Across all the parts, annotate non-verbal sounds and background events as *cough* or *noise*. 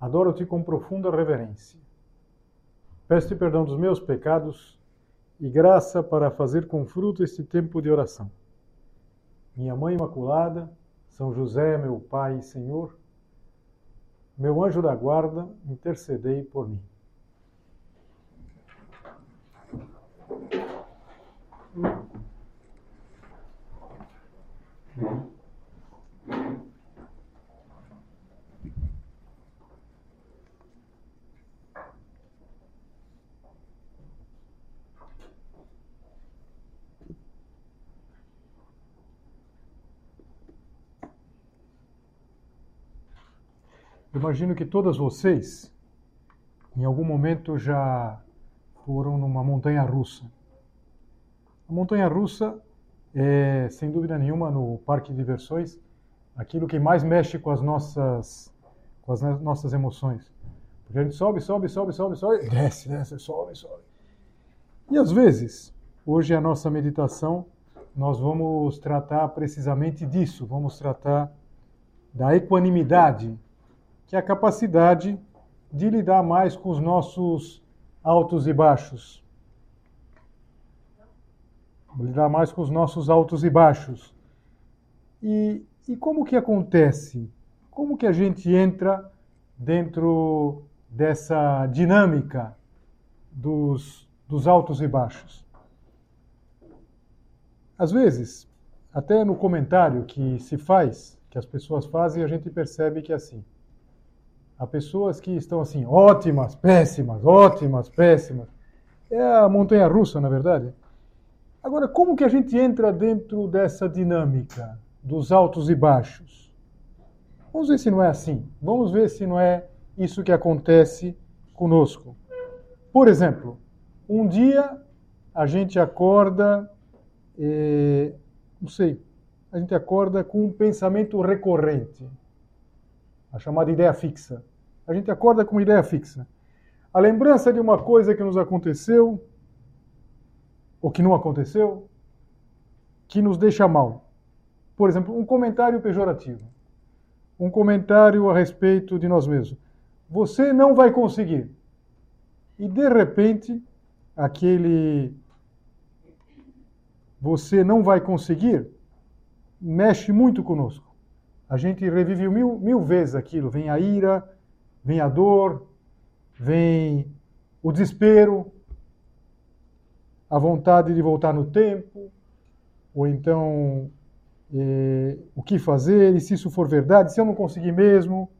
Adoro-te com profunda reverência. Peço-te perdão dos meus pecados e graça para fazer com fruto este tempo de oração. Minha Mãe Imaculada, São José, meu Pai e Senhor, meu anjo da guarda, intercedei por mim. Imagino que todas vocês, em algum momento, já foram numa montanha russa. A montanha russa é, sem dúvida nenhuma, no parque de diversões, aquilo que mais mexe com as nossas, com as nossas emoções. Porque a gente sobe, sobe, sobe, sobe, sobe, desce, desce, sobe, sobe. E às vezes, hoje a nossa meditação, nós vamos tratar precisamente disso, vamos tratar da equanimidade que é a capacidade de lidar mais com os nossos altos e baixos. Lidar mais com os nossos altos e baixos. E, e como que acontece? Como que a gente entra dentro dessa dinâmica dos, dos altos e baixos? Às vezes, até no comentário que se faz, que as pessoas fazem, a gente percebe que é assim. Há pessoas que estão assim, ótimas, péssimas, ótimas, péssimas. É a montanha russa, na verdade. Agora, como que a gente entra dentro dessa dinâmica dos altos e baixos? Vamos ver se não é assim. Vamos ver se não é isso que acontece conosco. Por exemplo, um dia a gente acorda, eh, não sei, a gente acorda com um pensamento recorrente chamada ideia fixa. A gente acorda com uma ideia fixa. A lembrança de uma coisa que nos aconteceu, ou que não aconteceu, que nos deixa mal. Por exemplo, um comentário pejorativo. Um comentário a respeito de nós mesmos. Você não vai conseguir. E de repente, aquele você não vai conseguir mexe muito conosco a gente revive mil, mil vezes aquilo. Vem a ira, vem a dor, vem o desespero, a vontade de voltar no tempo, ou então eh, o que fazer, e se isso for verdade, se eu não conseguir mesmo.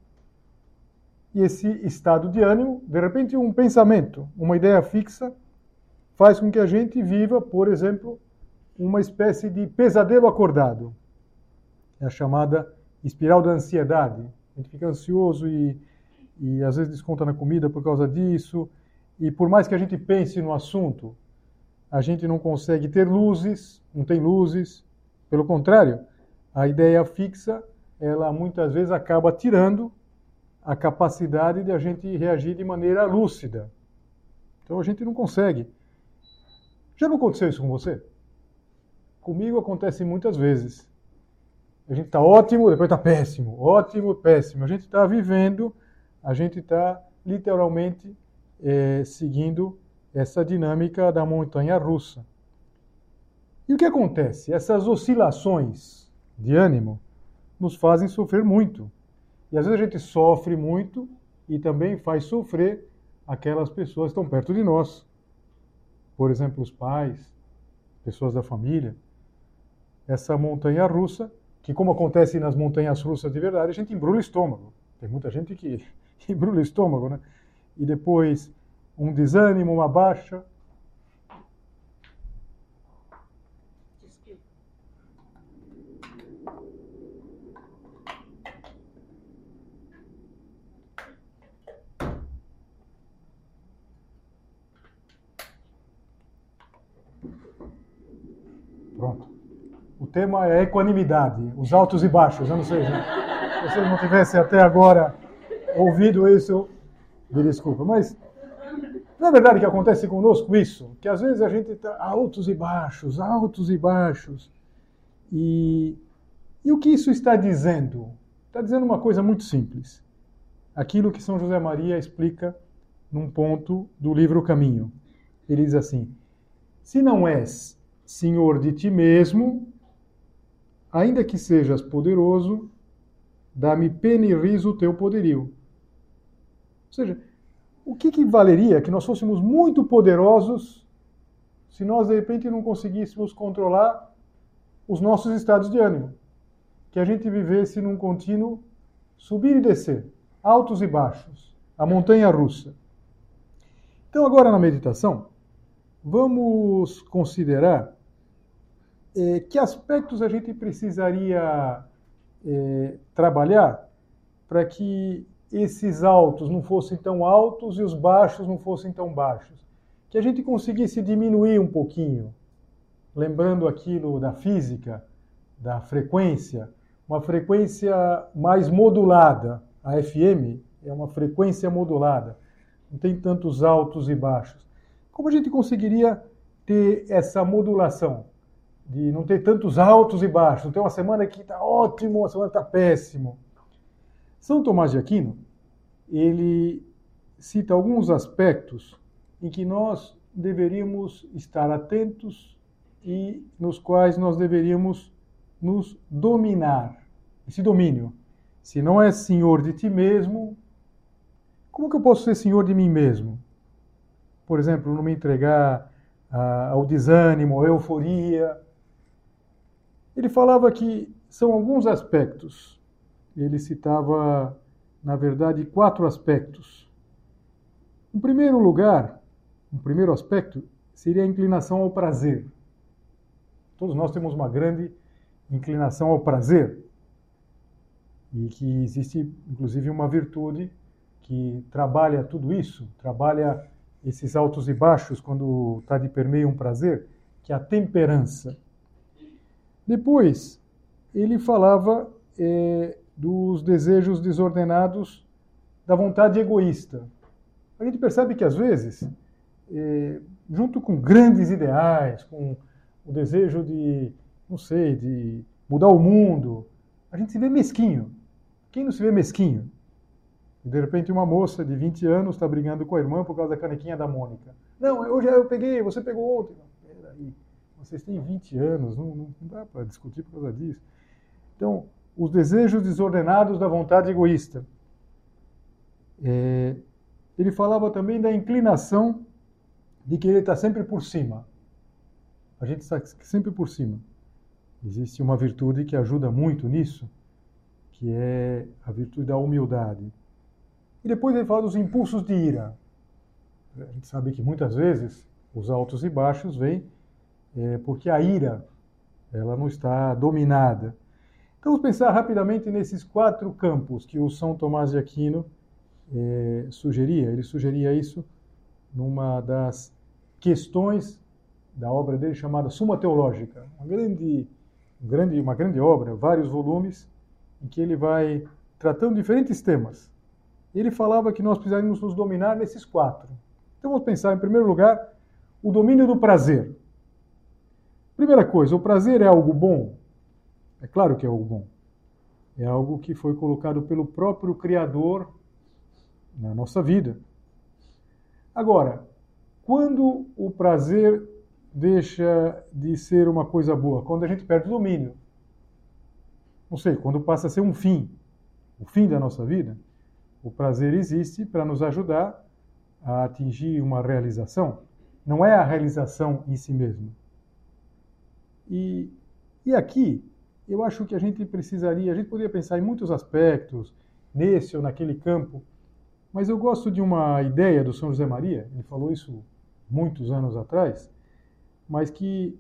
E esse estado de ânimo, de repente, um pensamento, uma ideia fixa, faz com que a gente viva, por exemplo, uma espécie de pesadelo acordado. É a chamada espiral da ansiedade. A gente fica ansioso e, e às vezes desconta na comida por causa disso. E por mais que a gente pense no assunto, a gente não consegue ter luzes, não tem luzes. Pelo contrário, a ideia fixa, ela muitas vezes acaba tirando a capacidade de a gente reagir de maneira lúcida. Então a gente não consegue. Já não aconteceu isso com você? Comigo acontece muitas vezes. A gente está ótimo, depois está péssimo. Ótimo, péssimo. A gente está vivendo, a gente está literalmente é, seguindo essa dinâmica da montanha russa. E o que acontece? Essas oscilações de ânimo nos fazem sofrer muito. E às vezes a gente sofre muito e também faz sofrer aquelas pessoas que estão perto de nós. Por exemplo, os pais, pessoas da família. Essa montanha russa que, como acontece nas montanhas russas de verdade, a gente embrulha o estômago. Tem muita gente que *laughs* embrulha o estômago, né? E depois um desânimo, uma baixa, tema é equanimidade, os altos e baixos. Eu não sei né? se vocês não tivessem até agora ouvido isso, me desculpa. Mas não é verdade que acontece conosco isso? Que às vezes a gente está altos e baixos, altos e baixos. E, e o que isso está dizendo? Está dizendo uma coisa muito simples. Aquilo que São José Maria explica num ponto do livro Caminho. Ele diz assim: Se não és senhor de ti mesmo, ainda que sejas poderoso, dá-me pena e riso o teu poderio. Ou seja, o que, que valeria que nós fôssemos muito poderosos se nós de repente não conseguíssemos controlar os nossos estados de ânimo? Que a gente vivesse num contínuo subir e descer, altos e baixos, a montanha russa. Então, agora na meditação, vamos considerar eh, que aspectos a gente precisaria eh, trabalhar para que esses altos não fossem tão altos e os baixos não fossem tão baixos. Que a gente conseguisse diminuir um pouquinho, lembrando aquilo da física, da frequência, uma frequência mais modulada. A FM é uma frequência modulada não tem tantos altos e baixos. Como a gente conseguiria ter essa modulação? De não ter tantos altos e baixos, não ter uma semana que está ótimo, uma semana que está péssimo. São Tomás de Aquino, ele cita alguns aspectos em que nós deveríamos estar atentos e nos quais nós deveríamos nos dominar. Esse domínio. Se não é senhor de ti mesmo, como que eu posso ser senhor de mim mesmo? Por exemplo, não me entregar ah, ao desânimo, à euforia. Ele falava que são alguns aspectos. Ele citava, na verdade, quatro aspectos. Em primeiro lugar, um primeiro aspecto seria a inclinação ao prazer. Todos nós temos uma grande inclinação ao prazer. E que existe, inclusive, uma virtude que trabalha tudo isso, trabalha esses altos e baixos quando está de permeio um prazer, que é a temperança. Depois, ele falava é, dos desejos desordenados da vontade egoísta. A gente percebe que, às vezes, é, junto com grandes ideais, com o desejo de, não sei, de mudar o mundo, a gente se vê mesquinho. Quem não se vê mesquinho? De repente uma moça de 20 anos está brigando com a irmã por causa da canequinha da Mônica. Não, hoje eu peguei, você pegou ontem. Vocês têm 20 anos, não, não dá para discutir por causa disso. Então, os desejos desordenados da vontade egoísta. É, ele falava também da inclinação de querer estar sempre por cima. A gente está sempre por cima. Existe uma virtude que ajuda muito nisso, que é a virtude da humildade. E depois ele fala dos impulsos de ira. A gente sabe que muitas vezes os altos e baixos vêm é, porque a ira ela não está dominada. Então vamos pensar rapidamente nesses quatro campos que o São Tomás de Aquino é, sugeria. Ele sugeria isso numa das questões da obra dele chamada Suma Teológica, uma grande, grande, uma grande obra, vários volumes, em que ele vai tratando diferentes temas ele falava que nós precisaríamos nos dominar nesses quatro. Então vamos pensar, em primeiro lugar, o domínio do prazer. Primeira coisa, o prazer é algo bom? É claro que é algo bom. É algo que foi colocado pelo próprio Criador na nossa vida. Agora, quando o prazer deixa de ser uma coisa boa? Quando a gente perde o domínio. Não sei, quando passa a ser um fim, o fim da nossa vida. O prazer existe para nos ajudar a atingir uma realização. Não é a realização em si mesmo. E, e aqui, eu acho que a gente precisaria, a gente poderia pensar em muitos aspectos, nesse ou naquele campo, mas eu gosto de uma ideia do São José Maria, ele falou isso muitos anos atrás, mas que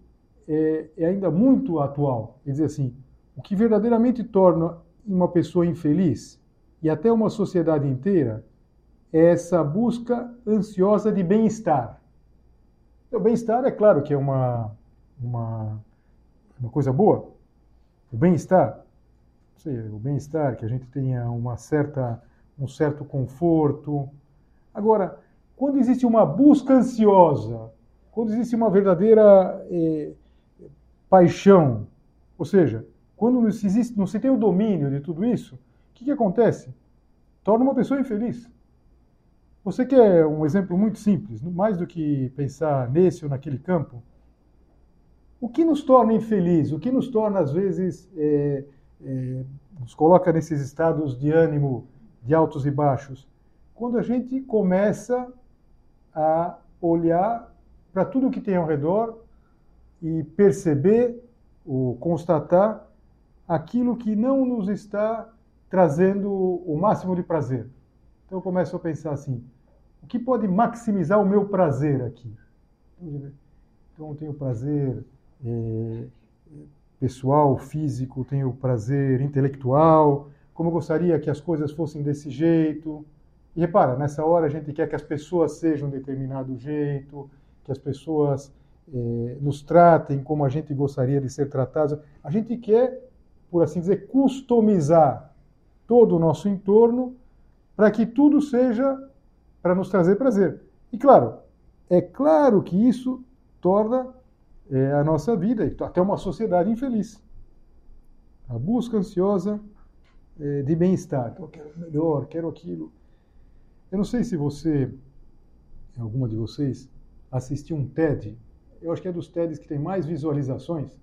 é, é ainda muito atual. Ele diz assim: o que verdadeiramente torna uma pessoa infeliz e até uma sociedade inteira é essa busca ansiosa de bem-estar. O bem-estar é claro que é uma, uma, uma coisa boa, o bem-estar, o bem-estar, que a gente tenha uma certa, um certo conforto. Agora, quando existe uma busca ansiosa, quando existe uma verdadeira eh, paixão, ou seja, quando não se, existe, não se tem o domínio de tudo isso, o que, que acontece? Torna uma pessoa infeliz. Você quer um exemplo muito simples, mais do que pensar nesse ou naquele campo? O que nos torna infeliz? O que nos torna, às vezes, é, é, nos coloca nesses estados de ânimo de altos e baixos? Quando a gente começa a olhar para tudo que tem ao redor e perceber ou constatar aquilo que não nos está trazendo o máximo de prazer. Então eu começo a pensar assim: o que pode maximizar o meu prazer aqui? Então eu tenho prazer é, pessoal, físico, tenho prazer intelectual, como gostaria que as coisas fossem desse jeito. E repara, nessa hora a gente quer que as pessoas sejam de determinado jeito, que as pessoas é, nos tratem como a gente gostaria de ser tratados. A gente quer, por assim dizer, customizar todo o nosso entorno para que tudo seja para nos trazer prazer. E claro, é claro que isso torna é, a nossa vida até uma sociedade infeliz. A busca ansiosa é, de bem-estar. Eu quero melhor, quero aquilo. Eu não sei se você, alguma de vocês, assistiu um TED. Eu acho que é dos TEDs que tem mais visualizações,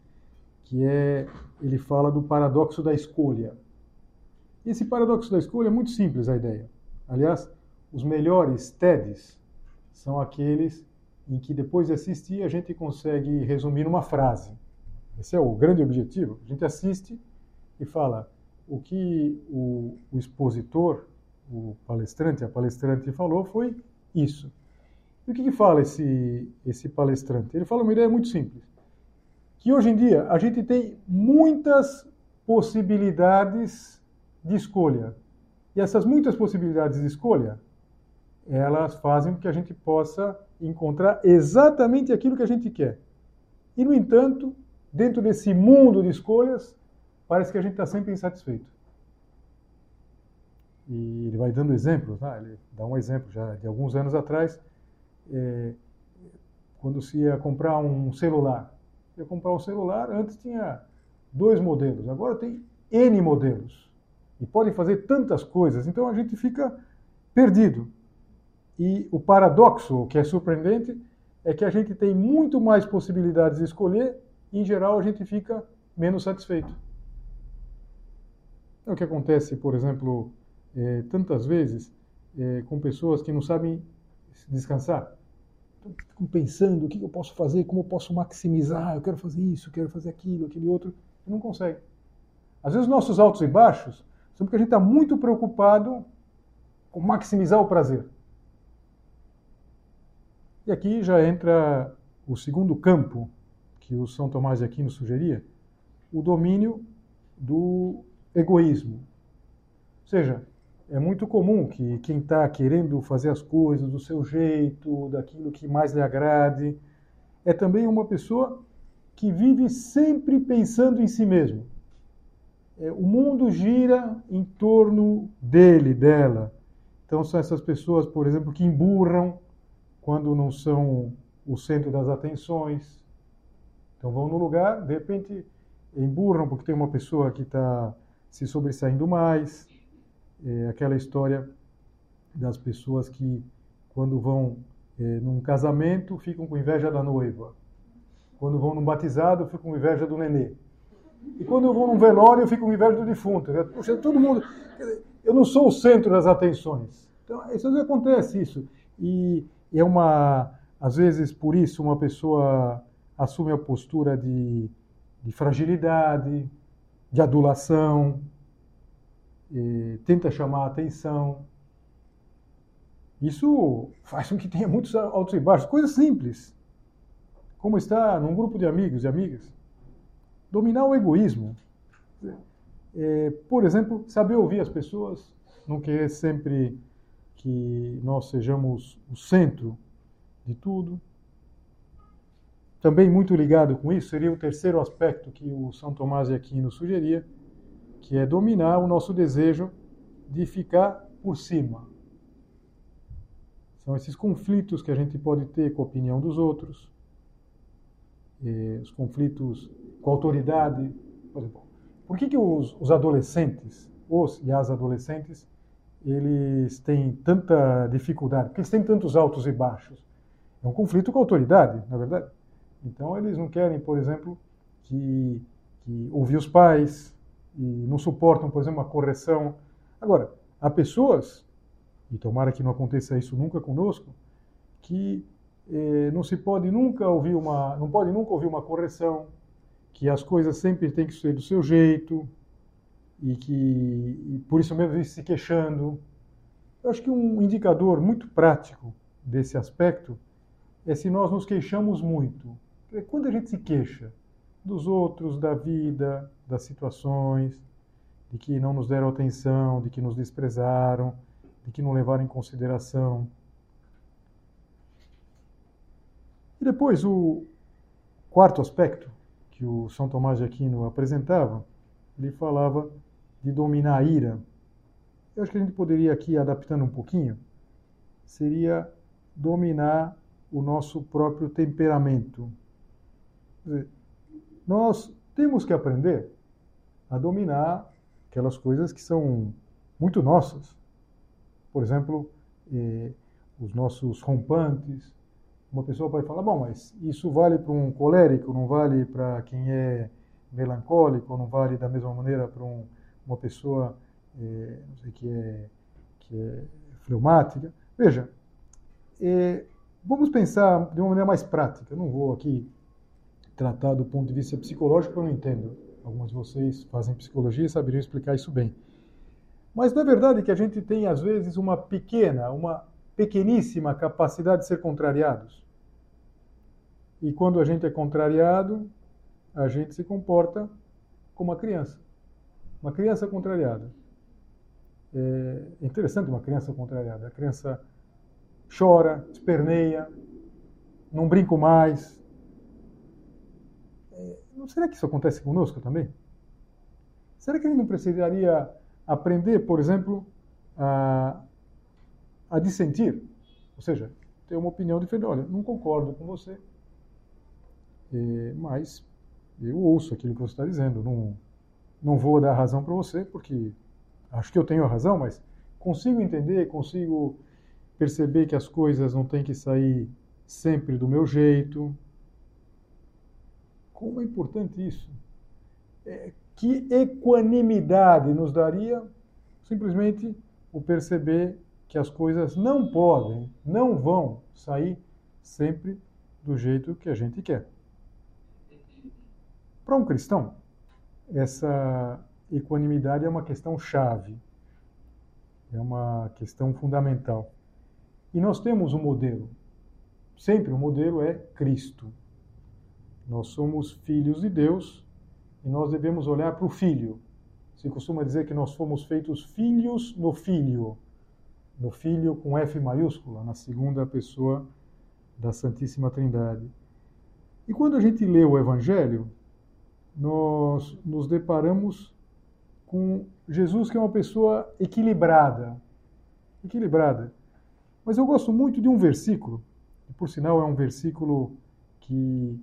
que é ele fala do paradoxo da escolha. Esse paradoxo da escolha é muito simples a ideia. Aliás, os melhores TEDs são aqueles em que depois de assistir a gente consegue resumir numa frase. Esse é o grande objetivo. A gente assiste e fala o que o, o expositor, o palestrante, a palestrante falou foi isso. E o que, que fala esse, esse palestrante? Ele fala uma ideia muito simples. Que hoje em dia a gente tem muitas possibilidades de escolha. E essas muitas possibilidades de escolha, elas fazem com que a gente possa encontrar exatamente aquilo que a gente quer. E, no entanto, dentro desse mundo de escolhas, parece que a gente está sempre insatisfeito. E ele vai dando exemplos, né? ele dá um exemplo já de alguns anos atrás, é, quando se ia comprar um celular. Ia comprar um celular, antes tinha dois modelos, agora tem N modelos. E podem fazer tantas coisas, então a gente fica perdido. E o paradoxo, que é surpreendente, é que a gente tem muito mais possibilidades de escolher e, em geral, a gente fica menos satisfeito. É o que acontece, por exemplo, é, tantas vezes é, com pessoas que não sabem descansar. Ficam pensando o que eu posso fazer, como eu posso maximizar, eu quero fazer isso, eu quero fazer aquilo, aquele outro, e não consegue. Às vezes, nossos altos e baixos são porque a gente está muito preocupado com maximizar o prazer. E aqui já entra o segundo campo que o São Tomás de Aquino sugeria, o domínio do egoísmo. Ou seja, é muito comum que quem está querendo fazer as coisas do seu jeito, daquilo que mais lhe agrade, é também uma pessoa que vive sempre pensando em si mesmo. É, o mundo gira em torno dele, dela. Então são essas pessoas, por exemplo, que emburram quando não são o centro das atenções. Então vão no lugar, de repente emburram porque tem uma pessoa que está se sobressaindo mais. É aquela história das pessoas que, quando vão é, num casamento, ficam com inveja da noiva. Quando vão num batizado, ficam com inveja do nenê. E quando eu vou num velório, eu fico com inveja do defunto. Poxa, todo mundo. Eu não sou o centro das atenções. Então, isso acontece isso. E é uma, às vezes, por isso, uma pessoa assume a postura de, de fragilidade, de adulação, tenta chamar a atenção. Isso faz com que tenha muitos altos e baixos, coisas simples. Como está num grupo de amigos e amigas. Dominar o egoísmo. É, por exemplo, saber ouvir as pessoas, não querer sempre que nós sejamos o centro de tudo. também muito ligado com isso, seria o terceiro aspecto que o São Tomás de Aquino sugeria, que é dominar o nosso desejo de ficar por cima. São esses conflitos que a gente pode ter com a opinião dos outros, os conflitos com a autoridade. Por, exemplo, por que, que os, os adolescentes, os e as adolescentes, eles têm tanta dificuldade? Porque eles têm tantos altos e baixos? É um conflito com a autoridade, na é verdade. Então eles não querem, por exemplo, que, que ouvir os pais e não suportam, por exemplo, uma correção. Agora, há pessoas, e tomara que não aconteça isso nunca conosco, que eh, não se pode nunca ouvir uma, não pode nunca ouvir uma correção, que as coisas sempre têm que ser do seu jeito e que e por isso mesmo vive se queixando. Eu acho que um indicador muito prático desse aspecto é se nós nos queixamos muito é quando a gente se queixa dos outros, da vida, das situações, de que não nos deram atenção, de que nos desprezaram, de que não levaram em consideração. E depois, o quarto aspecto que o São Tomás de Aquino apresentava, ele falava de dominar a ira. Eu acho que a gente poderia aqui, adaptando um pouquinho, seria dominar o nosso próprio temperamento dizer, nós temos que aprender a dominar aquelas coisas que são muito nossas. Por exemplo, eh, os nossos rompantes. Uma pessoa pode falar, bom, mas isso vale para um colérico, não vale para quem é melancólico, não vale da mesma maneira para um, uma pessoa eh, não sei, que, é, que é fleumática. Veja, eh, vamos pensar de uma maneira mais prática. Eu não vou aqui tratar do ponto de vista psicológico, eu não entendo. Alguns de vocês fazem psicologia e saberiam explicar isso bem. Mas é verdade que a gente tem, às vezes, uma pequena, uma pequeníssima capacidade de ser contrariados? E quando a gente é contrariado, a gente se comporta como uma criança. Uma criança contrariada. É interessante uma criança contrariada. A criança chora, esperneia, não brinco mais, não será que isso acontece conosco também? Será que gente não precisaria aprender, por exemplo, a, a dissentir? Ou seja, ter uma opinião diferente. Olha, não concordo com você, é, mas eu ouço aquilo que você está dizendo. Não, não vou dar razão para você, porque acho que eu tenho razão, mas consigo entender, consigo perceber que as coisas não têm que sair sempre do meu jeito, como é importante isso. É, que equanimidade nos daria simplesmente o perceber que as coisas não podem, não vão sair sempre do jeito que a gente quer. Para um cristão, essa equanimidade é uma questão chave, é uma questão fundamental. E nós temos um modelo. Sempre o modelo é Cristo. Nós somos filhos de Deus e nós devemos olhar para o Filho. Se costuma dizer que nós fomos feitos filhos no Filho, no Filho com F maiúscula, na segunda pessoa da Santíssima Trindade. E quando a gente lê o Evangelho, nós nos deparamos com Jesus, que é uma pessoa equilibrada. Equilibrada. Mas eu gosto muito de um versículo, que por sinal é um versículo que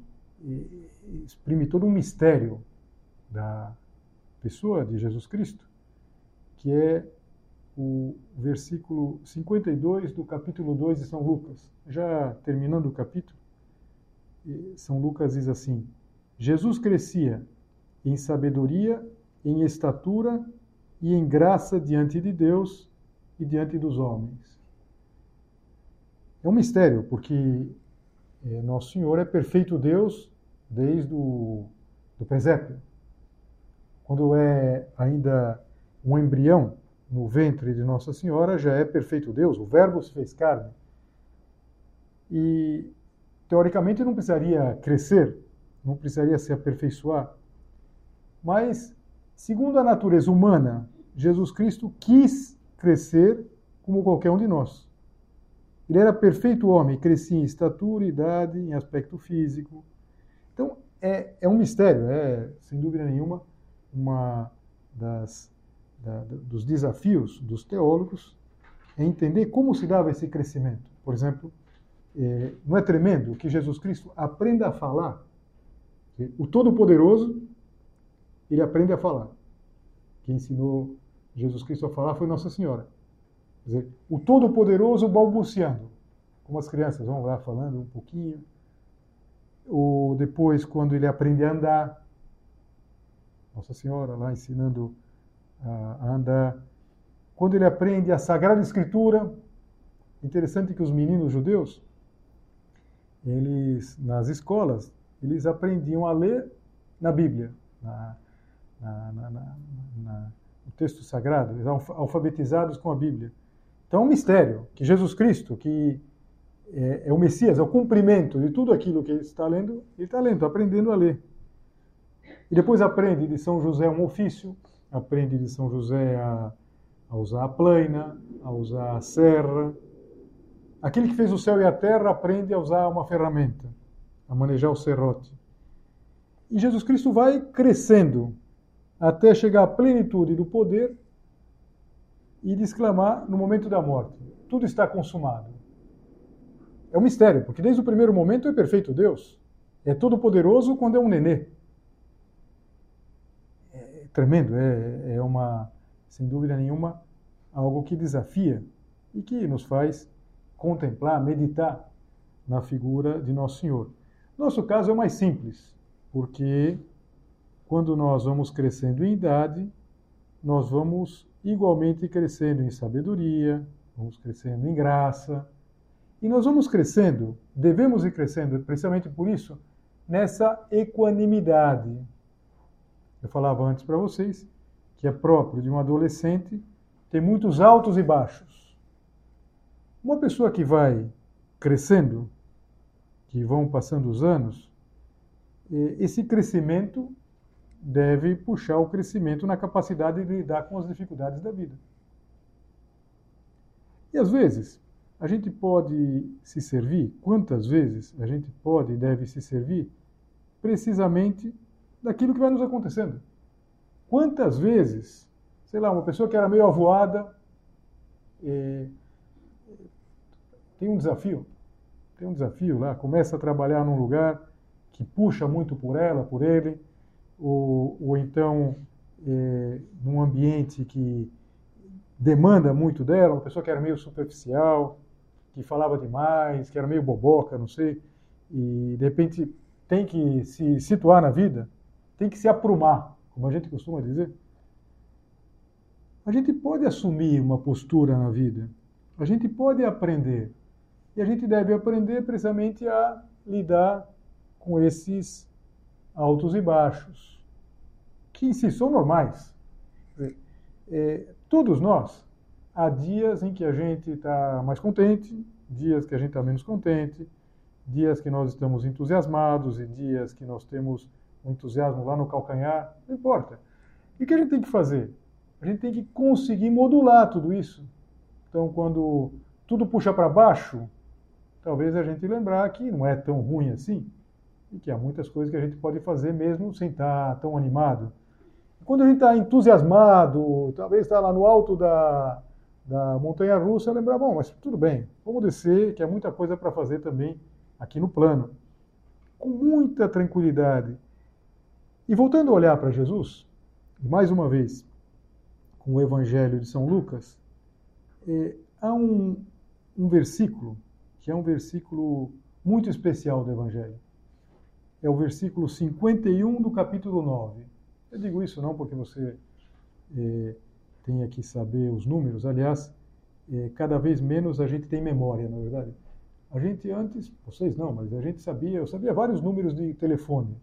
exprime todo um mistério da pessoa de Jesus Cristo, que é o versículo 52 do capítulo 2 de São Lucas. Já terminando o capítulo, São Lucas diz assim: Jesus crescia em sabedoria, em estatura e em graça diante de Deus e diante dos homens. É um mistério, porque é, Nosso Senhor é perfeito Deus desde o do presépio. Quando é ainda um embrião no ventre de Nossa Senhora, já é perfeito Deus, o Verbo se fez carne. E, teoricamente, não precisaria crescer, não precisaria se aperfeiçoar. Mas, segundo a natureza humana, Jesus Cristo quis crescer como qualquer um de nós. Ele era perfeito homem, crescia em estatura, idade, em aspecto físico, é, é um mistério, é, sem dúvida nenhuma, uma das, da, dos desafios dos teólogos é entender como se dava esse crescimento. Por exemplo, é, não é tremendo que Jesus Cristo aprenda a falar? O Todo-Poderoso, ele aprende a falar. Quem ensinou Jesus Cristo a falar foi Nossa Senhora. Quer dizer, o Todo-Poderoso balbuciando, como as crianças vão lá falando um pouquinho. Ou depois, quando ele aprende a andar, Nossa Senhora lá ensinando a andar. Quando ele aprende a Sagrada Escritura, interessante que os meninos judeus, eles nas escolas, eles aprendiam a ler na Bíblia, na, na, na, no texto sagrado, eles eram alfabetizados com a Bíblia. Então é um mistério que Jesus Cristo, que é, é o Messias, é o cumprimento de tudo aquilo que ele está lendo, ele está lendo, aprendendo a ler. E depois aprende de São José um ofício, aprende de São José a, a usar a plaina, a usar a serra. Aquele que fez o céu e a terra aprende a usar uma ferramenta, a manejar o serrote. E Jesus Cristo vai crescendo até chegar à plenitude do poder e de exclamar no momento da morte: tudo está consumado. É um mistério, porque desde o primeiro momento é perfeito Deus. É todo poderoso quando é um nenê tremendo, é, é uma, sem dúvida nenhuma, algo que desafia e que nos faz contemplar, meditar na figura de Nosso Senhor. Nosso caso é mais simples, porque quando nós vamos crescendo em idade, nós vamos igualmente crescendo em sabedoria, vamos crescendo em graça, e nós vamos crescendo, devemos ir crescendo, precisamente por isso, nessa equanimidade, eu falava antes para vocês que é próprio de um adolescente ter muitos altos e baixos. Uma pessoa que vai crescendo, que vão passando os anos, esse crescimento deve puxar o crescimento na capacidade de lidar com as dificuldades da vida. E às vezes, a gente pode se servir, quantas vezes a gente pode e deve se servir, precisamente daquilo que vai nos acontecendo. Quantas vezes, sei lá, uma pessoa que era meio avoada, é, tem um desafio, tem um desafio lá, começa a trabalhar num lugar que puxa muito por ela, por ele, ou, ou então é, num ambiente que demanda muito dela, uma pessoa que era meio superficial, que falava demais, que era meio boboca, não sei, e de repente tem que se situar na vida, tem que se aprumar, como a gente costuma dizer. A gente pode assumir uma postura na vida, a gente pode aprender. E a gente deve aprender precisamente a lidar com esses altos e baixos, que em si são normais. É, todos nós, há dias em que a gente está mais contente, dias que a gente está menos contente, dias que nós estamos entusiasmados e dias que nós temos o entusiasmo lá no calcanhar, não importa. E o que a gente tem que fazer? A gente tem que conseguir modular tudo isso. Então, quando tudo puxa para baixo, talvez a gente lembrar que não é tão ruim assim e que há muitas coisas que a gente pode fazer mesmo sem estar tão animado. Quando a gente está entusiasmado, talvez está lá no alto da, da montanha russa, lembrar, bom, mas tudo bem, vamos descer, que há muita coisa para fazer também aqui no plano. Com muita tranquilidade e voltando a olhar para Jesus, mais uma vez, com o Evangelho de São Lucas, é, há um, um versículo que é um versículo muito especial do Evangelho. É o versículo 51 do capítulo 9. Eu digo isso não porque você é, tenha que saber os números, aliás, é, cada vez menos a gente tem memória, na é verdade. A gente antes, vocês não, mas a gente sabia, eu sabia vários números de telefone.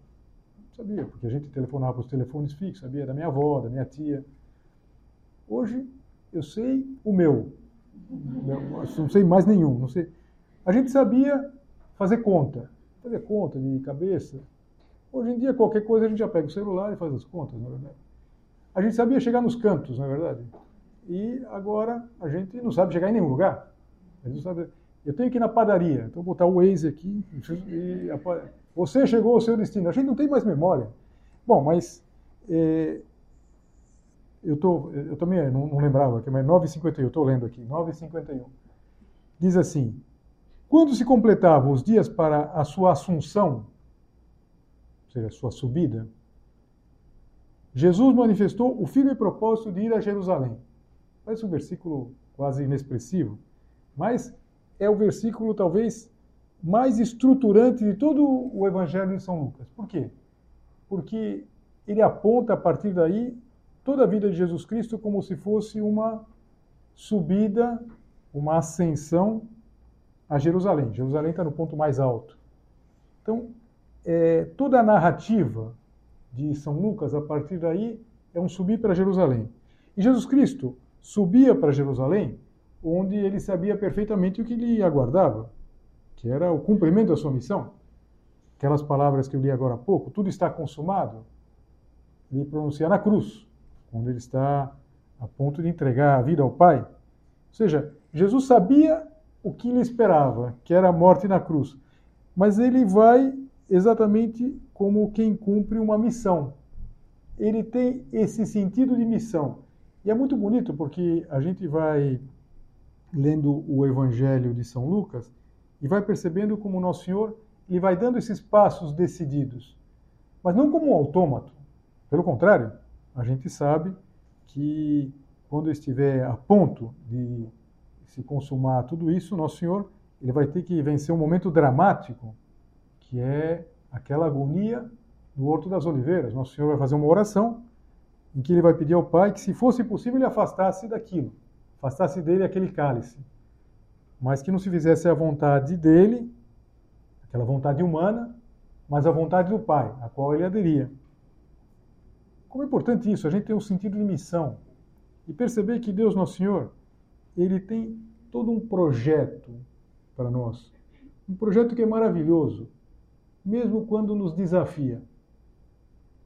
Sabia, porque a gente telefonava para os telefones fixos, sabia da minha avó, da minha tia. Hoje eu sei o meu. Não sei mais nenhum. Não sei. A gente sabia fazer conta. Fazer conta de cabeça. Hoje em dia, qualquer coisa a gente já pega o celular e faz as contas, na verdade. A gente sabia chegar nos cantos, na verdade. E agora a gente não sabe chegar em nenhum lugar. A sabe. Eu tenho que ir na padaria, então vou botar o Waze aqui e Você chegou ao seu destino. A gente não tem mais memória. Bom, mas é, eu, tô, eu também não, não lembrava, mas 9,51, estou lendo aqui, 9,51. Diz assim: Quando se completavam os dias para a sua assunção, ou seja, a sua subida, Jesus manifestou o firme propósito de ir a Jerusalém. Parece um versículo quase inexpressivo, mas é o versículo talvez mais estruturante de todo o Evangelho de São Lucas. Por quê? Porque ele aponta a partir daí toda a vida de Jesus Cristo como se fosse uma subida, uma ascensão a Jerusalém. Jerusalém está no ponto mais alto. Então, é, toda a narrativa de São Lucas, a partir daí, é um subir para Jerusalém. E Jesus Cristo subia para Jerusalém, onde ele sabia perfeitamente o que lhe aguardava que era o cumprimento da sua missão. Aquelas palavras que eu li agora há pouco, tudo está consumado, ele pronuncia na cruz, onde ele está a ponto de entregar a vida ao Pai. Ou seja, Jesus sabia o que lhe esperava, que era a morte na cruz. Mas ele vai exatamente como quem cumpre uma missão. Ele tem esse sentido de missão. E é muito bonito porque a gente vai lendo o Evangelho de São Lucas e vai percebendo como Nosso Senhor ele vai dando esses passos decididos, mas não como um autômato. Pelo contrário, a gente sabe que quando estiver a ponto de se consumar tudo isso, Nosso Senhor ele vai ter que vencer um momento dramático, que é aquela agonia do Horto das Oliveiras. Nosso Senhor vai fazer uma oração em que ele vai pedir ao Pai que, se fosse possível, ele afastasse daquilo, afastasse dele aquele cálice mas que não se fizesse a vontade dele, aquela vontade humana, mas a vontade do Pai, a qual ele aderia. Como é importante isso, a gente ter um sentido de missão e perceber que Deus Nosso Senhor, ele tem todo um projeto para nós. Um projeto que é maravilhoso, mesmo quando nos desafia.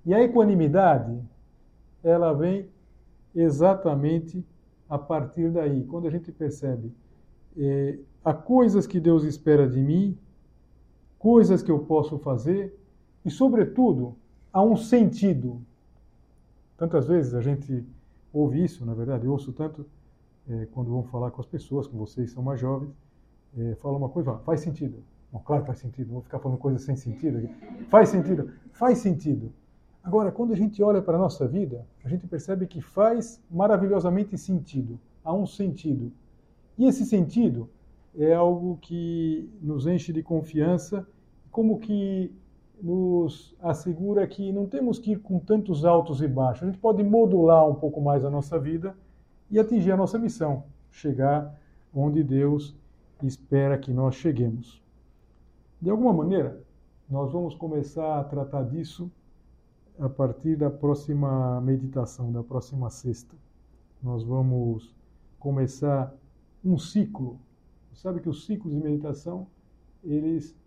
E a equanimidade, ela vem exatamente a partir daí, quando a gente percebe é, há coisas que Deus espera de mim, coisas que eu posso fazer e, sobretudo, há um sentido. Tantas vezes a gente ouve isso, na verdade, eu ouço tanto é, quando vão falar com as pessoas, com vocês são mais jovens, é, fala uma coisa, faz sentido. Bom, claro faz sentido, não vou ficar falando coisas sem sentido. Aqui. Faz sentido, faz sentido. Agora, quando a gente olha para a nossa vida, a gente percebe que faz maravilhosamente sentido. Há um sentido. E esse sentido é algo que nos enche de confiança, como que nos assegura que não temos que ir com tantos altos e baixos. A gente pode modular um pouco mais a nossa vida e atingir a nossa missão, chegar onde Deus espera que nós cheguemos. De alguma maneira, nós vamos começar a tratar disso a partir da próxima meditação, da próxima sexta. Nós vamos começar um ciclo. Sabe que os ciclos de meditação, eles,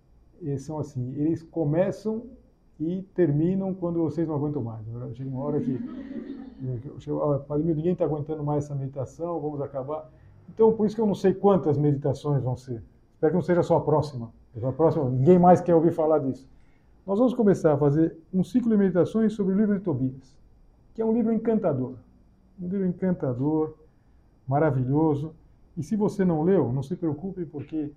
eles são assim, eles começam e terminam quando vocês não aguentam mais. Chega uma hora que, para mim, ninguém está aguentando mais essa meditação, vamos acabar. Então, por isso que eu não sei quantas meditações vão ser. Espero que não seja só a próxima. A próxima, ninguém mais quer ouvir falar disso. Nós vamos começar a fazer um ciclo de meditações sobre o livro de Tobias, que é um livro encantador. Um livro encantador, maravilhoso e se você não leu, não se preocupe, porque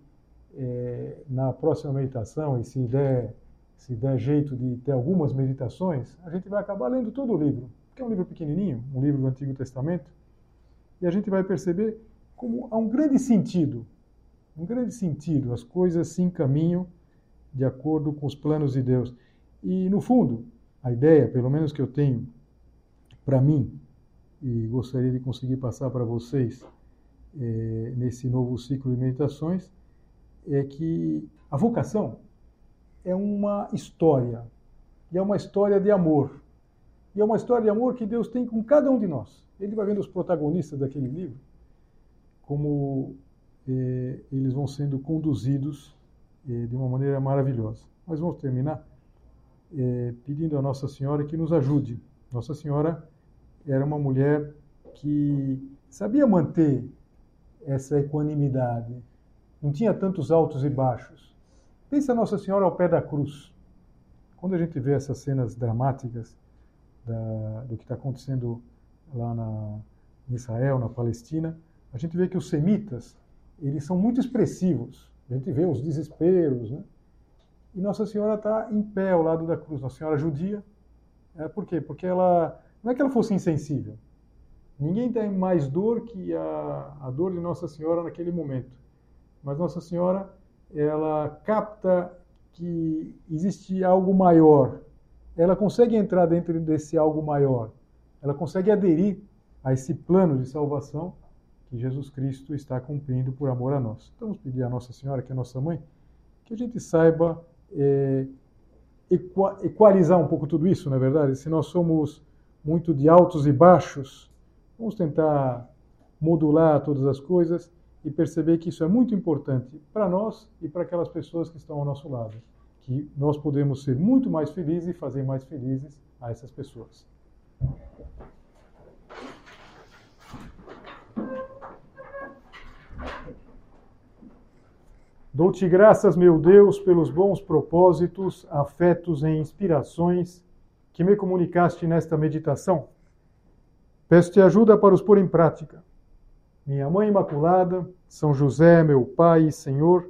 é, na próxima meditação, e se der, se der jeito de ter algumas meditações, a gente vai acabar lendo todo o livro, que é um livro pequenininho, um livro do Antigo Testamento, e a gente vai perceber como há um grande sentido, um grande sentido, as coisas se encaminham de acordo com os planos de Deus. E, no fundo, a ideia, pelo menos que eu tenho para mim, e gostaria de conseguir passar para vocês, é, nesse novo ciclo de meditações é que a vocação é uma história, e é uma história de amor. E é uma história de amor que Deus tem com cada um de nós. Ele vai vendo os protagonistas daquele livro, como é, eles vão sendo conduzidos é, de uma maneira maravilhosa. Mas vamos terminar é, pedindo a Nossa Senhora que nos ajude. Nossa Senhora era uma mulher que sabia manter essa equanimidade. Não tinha tantos altos e baixos. Pensa Nossa Senhora ao pé da cruz. Quando a gente vê essas cenas dramáticas da, do que está acontecendo lá na, em Israel, na Palestina, a gente vê que os semitas eles são muito expressivos. A gente vê os desesperos, né? E Nossa Senhora está em pé ao lado da cruz, Nossa Senhora judia. É, por quê? Porque ela não é que ela fosse insensível. Ninguém tem mais dor que a, a dor de Nossa Senhora naquele momento. Mas Nossa Senhora, ela capta que existe algo maior. Ela consegue entrar dentro desse algo maior. Ela consegue aderir a esse plano de salvação que Jesus Cristo está cumprindo por amor a nós. Então, vamos pedir a Nossa Senhora, que é nossa mãe, que a gente saiba é, equalizar um pouco tudo isso, não é verdade? Se nós somos muito de altos e baixos, vamos tentar modular todas as coisas e perceber que isso é muito importante para nós e para aquelas pessoas que estão ao nosso lado, que nós podemos ser muito mais felizes e fazer mais felizes a essas pessoas. Dou-te graças, meu Deus, pelos bons propósitos, afetos e inspirações que me comunicaste nesta meditação. Peço-te ajuda para os pôr em prática. Minha Mãe Imaculada, São José, meu Pai e Senhor,